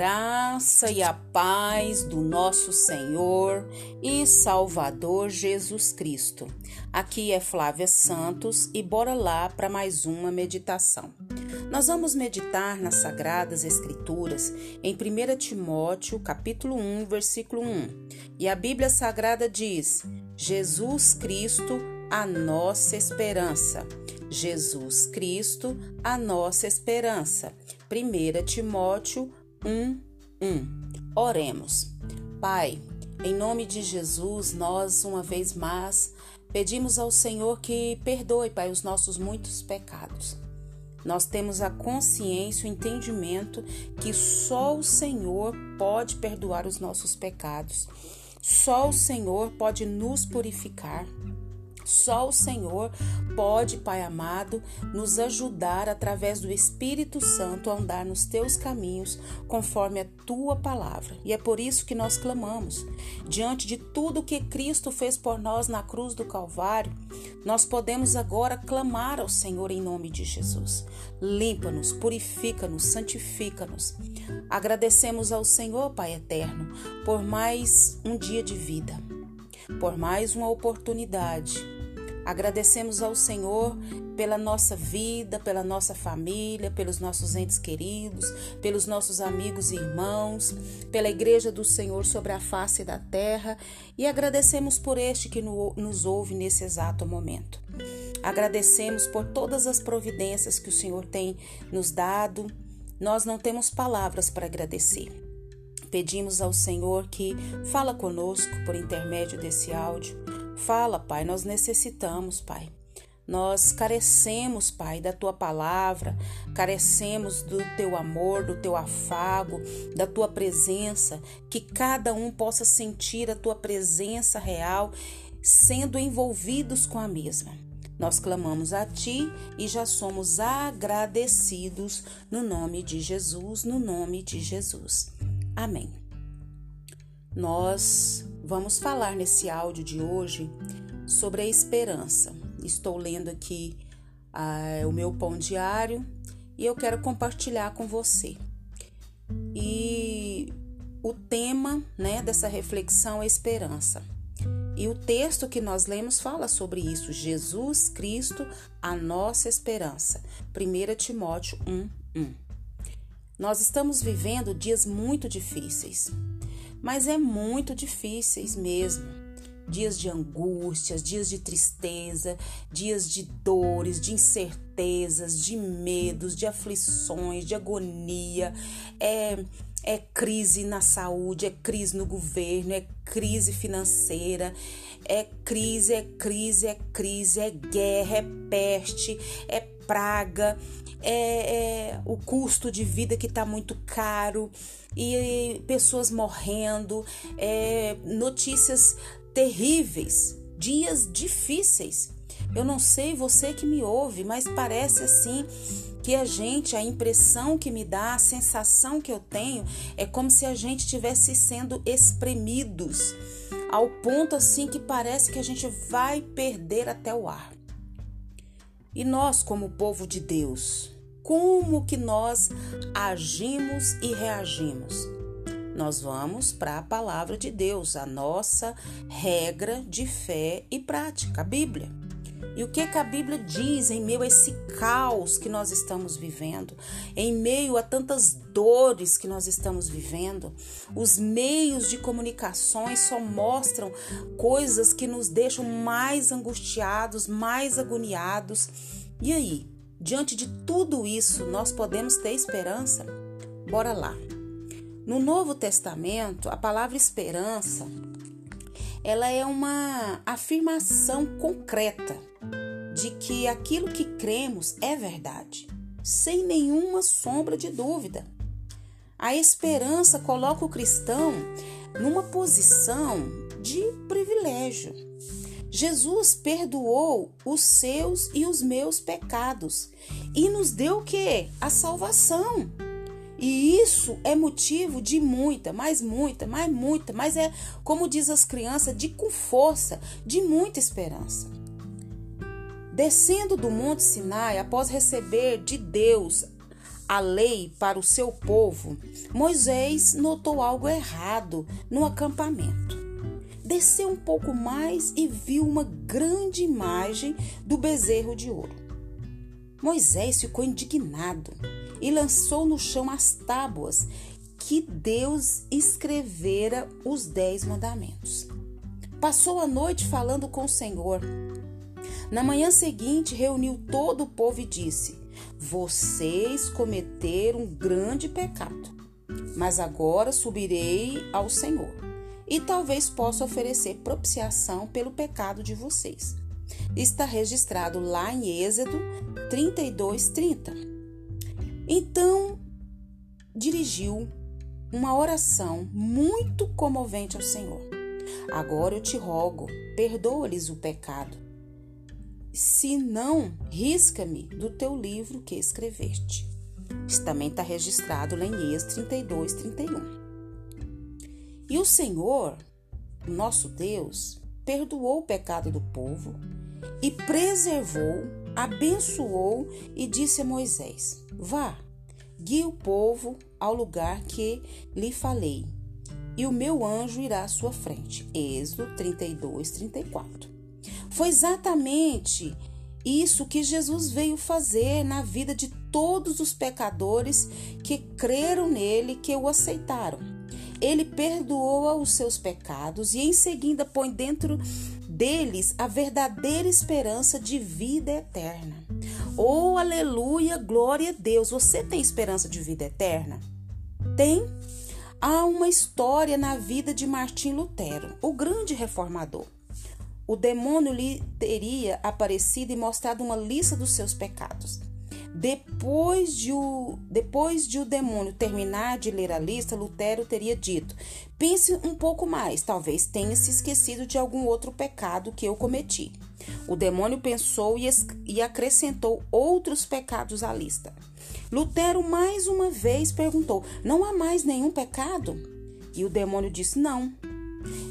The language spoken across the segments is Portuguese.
graça e a paz do nosso Senhor e Salvador Jesus Cristo. Aqui é Flávia Santos e bora lá para mais uma meditação. Nós vamos meditar nas sagradas escrituras em 1 Timóteo, capítulo 1, versículo 1. E a Bíblia Sagrada diz: Jesus Cristo, a nossa esperança. Jesus Cristo, a nossa esperança. 1 Timóteo 1, 1. Oremos. Pai, em nome de Jesus, nós uma vez mais pedimos ao Senhor que perdoe, Pai, os nossos muitos pecados. Nós temos a consciência, o entendimento que só o Senhor pode perdoar os nossos pecados. Só o Senhor pode nos purificar. Só o Senhor pode, Pai amado, nos ajudar através do Espírito Santo a andar nos teus caminhos conforme a tua palavra. E é por isso que nós clamamos. Diante de tudo que Cristo fez por nós na cruz do Calvário, nós podemos agora clamar ao Senhor em nome de Jesus. Limpa-nos, purifica-nos, santifica-nos. Agradecemos ao Senhor, Pai eterno, por mais um dia de vida, por mais uma oportunidade Agradecemos ao Senhor pela nossa vida, pela nossa família, pelos nossos entes queridos, pelos nossos amigos e irmãos, pela Igreja do Senhor sobre a face da terra e agradecemos por este que nos ouve nesse exato momento. Agradecemos por todas as providências que o Senhor tem nos dado. Nós não temos palavras para agradecer. Pedimos ao Senhor que fala conosco por intermédio desse áudio Fala, Pai, nós necessitamos, Pai. Nós carecemos, Pai, da tua palavra, carecemos do teu amor, do teu afago, da tua presença, que cada um possa sentir a tua presença real, sendo envolvidos com a mesma. Nós clamamos a Ti e já somos agradecidos no nome de Jesus, no nome de Jesus. Amém. Nós Vamos falar nesse áudio de hoje sobre a esperança. Estou lendo aqui ah, o meu pão diário e eu quero compartilhar com você. E o tema né, dessa reflexão é esperança. E o texto que nós lemos fala sobre isso: Jesus Cristo, a nossa esperança. 1 Timóteo 1, 1. Nós estamos vivendo dias muito difíceis mas é muito difíceis mesmo. Dias de angústias, dias de tristeza, dias de dores, de incertezas, de medos, de aflições, de agonia. É, é crise na saúde, é crise no governo, é crise financeira, é crise, é crise, é crise, é guerra, é peste, é praga, é, é o custo de vida que está muito caro e pessoas morrendo, é, notícias terríveis, dias difíceis. Eu não sei você que me ouve, mas parece assim que a gente, a impressão que me dá, a sensação que eu tenho é como se a gente estivesse sendo espremidos ao ponto assim que parece que a gente vai perder até o ar. E nós, como povo de Deus, como que nós agimos e reagimos? Nós vamos para a palavra de Deus, a nossa regra de fé e prática, a Bíblia. E o que, que a Bíblia diz em meio a esse caos que nós estamos vivendo, em meio a tantas dores que nós estamos vivendo? Os meios de comunicações só mostram coisas que nos deixam mais angustiados, mais agoniados. E aí, diante de tudo isso, nós podemos ter esperança? Bora lá. No Novo Testamento, a palavra esperança ela é uma afirmação concreta de que aquilo que cremos é verdade, sem nenhuma sombra de dúvida. A esperança coloca o cristão numa posição de privilégio. Jesus perdoou os seus e os meus pecados e nos deu o que? A salvação. E isso é motivo de muita, mais muita, mais muita, mas é, como diz as crianças, de com força, de muita esperança. Descendo do Monte Sinai, após receber de Deus a lei para o seu povo, Moisés notou algo errado no acampamento. Desceu um pouco mais e viu uma grande imagem do bezerro de ouro. Moisés ficou indignado e lançou no chão as tábuas que Deus escrevera os dez mandamentos. Passou a noite falando com o Senhor. Na manhã seguinte, reuniu todo o povo e disse: Vocês cometeram um grande pecado, mas agora subirei ao Senhor e talvez possa oferecer propiciação pelo pecado de vocês está registrado lá em Êxodo 32, 30. Então, dirigiu uma oração muito comovente ao Senhor. Agora eu te rogo, perdoa-lhes o pecado. Se não, risca-me do teu livro que escreveste. Isso também está registrado lá em Êxodo 32, 31. E o Senhor, nosso Deus, perdoou o pecado do povo e preservou, abençoou e disse a Moisés: Vá, guie o povo ao lugar que lhe falei, e o meu anjo irá à sua frente. Êxodo 32, 34. Foi exatamente isso que Jesus veio fazer na vida de todos os pecadores que creram nele, que o aceitaram. Ele perdoou os seus pecados e em seguida põe dentro deles a verdadeira esperança de vida eterna. Oh, aleluia, glória a Deus. Você tem esperança de vida eterna? Tem? Há uma história na vida de Martim Lutero, o grande reformador. O demônio lhe teria aparecido e mostrado uma lista dos seus pecados. Depois de, o, depois de o demônio terminar de ler a lista, Lutero teria dito: Pense um pouco mais, talvez tenha se esquecido de algum outro pecado que eu cometi. O demônio pensou e, acrescentou outros pecados à lista. Lutero mais uma vez perguntou: Não há mais nenhum pecado? E o demônio disse: Não.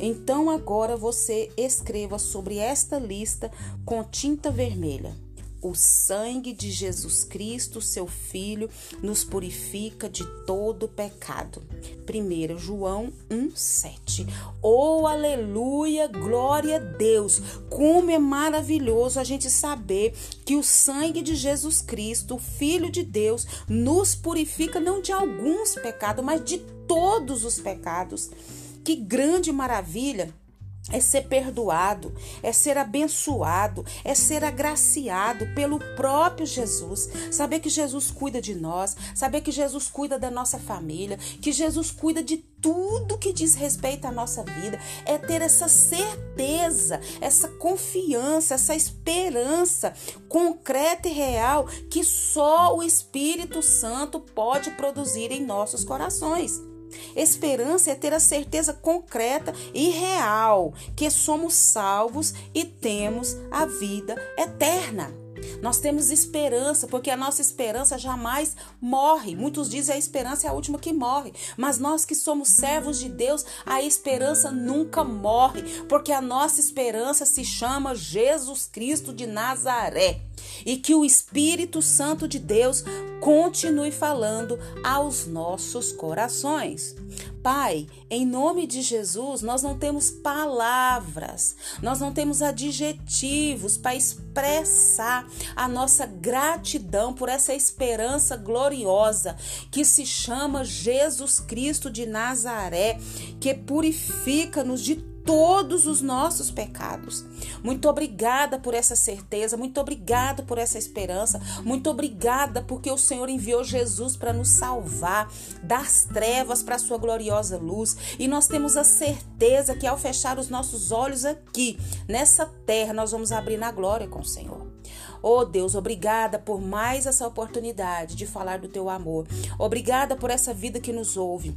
Então agora você escreva sobre esta lista com tinta vermelha. O sangue de Jesus Cristo, seu Filho, nos purifica de todo pecado. 1 João 1,7. Oh, aleluia, glória a Deus! Como é maravilhoso a gente saber que o sangue de Jesus Cristo, Filho de Deus, nos purifica não de alguns pecados, mas de todos os pecados. Que grande maravilha! É ser perdoado, é ser abençoado, é ser agraciado pelo próprio Jesus. Saber que Jesus cuida de nós, saber que Jesus cuida da nossa família, que Jesus cuida de tudo que diz respeito à nossa vida, é ter essa certeza, essa confiança, essa esperança concreta e real que só o Espírito Santo pode produzir em nossos corações. Esperança é ter a certeza concreta e real que somos salvos e temos a vida eterna. Nós temos esperança, porque a nossa esperança jamais morre. Muitos dizem a esperança é a última que morre, mas nós que somos servos de Deus, a esperança nunca morre, porque a nossa esperança se chama Jesus Cristo de Nazaré. E que o Espírito Santo de Deus continue falando aos nossos corações. Pai, em nome de Jesus, nós não temos palavras, nós não temos adjetivos para expressar a nossa gratidão por essa esperança gloriosa que se chama Jesus Cristo de Nazaré, que purifica-nos de todos os nossos pecados. Muito obrigada por essa certeza, muito obrigada por essa esperança, muito obrigada porque o Senhor enviou Jesus para nos salvar das trevas para a sua gloriosa luz. E nós temos a certeza que ao fechar os nossos olhos aqui, nessa terra, nós vamos abrir na glória com o Senhor. Oh Deus, obrigada por mais essa oportunidade de falar do teu amor. Obrigada por essa vida que nos ouve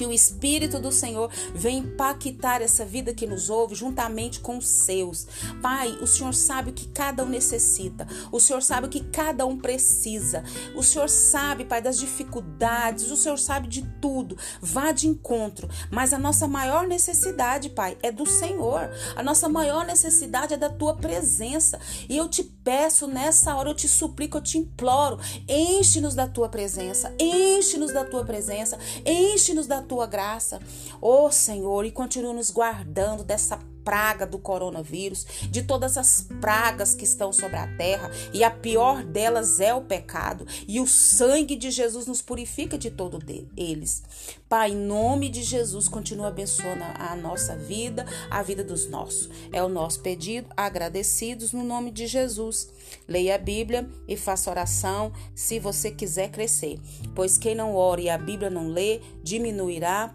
que o Espírito do Senhor venha impactar essa vida que nos ouve juntamente com os seus. Pai, o Senhor sabe o que cada um necessita, o Senhor sabe o que cada um precisa, o Senhor sabe, Pai, das dificuldades, o Senhor sabe de tudo. Vá de encontro, mas a nossa maior necessidade, Pai, é do Senhor, a nossa maior necessidade é da tua presença. E eu te peço nessa hora, eu te suplico, eu te imploro, enche-nos da tua presença, enche-nos da tua presença, enche-nos da tua graça. Ó oh, Senhor, e continua nos guardando dessa praga do coronavírus, de todas as pragas que estão sobre a terra, e a pior delas é o pecado, e o sangue de Jesus nos purifica de todos eles. Pai, em nome de Jesus, continua abençoando a nossa vida, a vida dos nossos. É o nosso pedido, agradecidos no nome de Jesus. Leia a Bíblia e faça oração se você quiser crescer, pois quem não ora e a Bíblia não lê, diminuirá,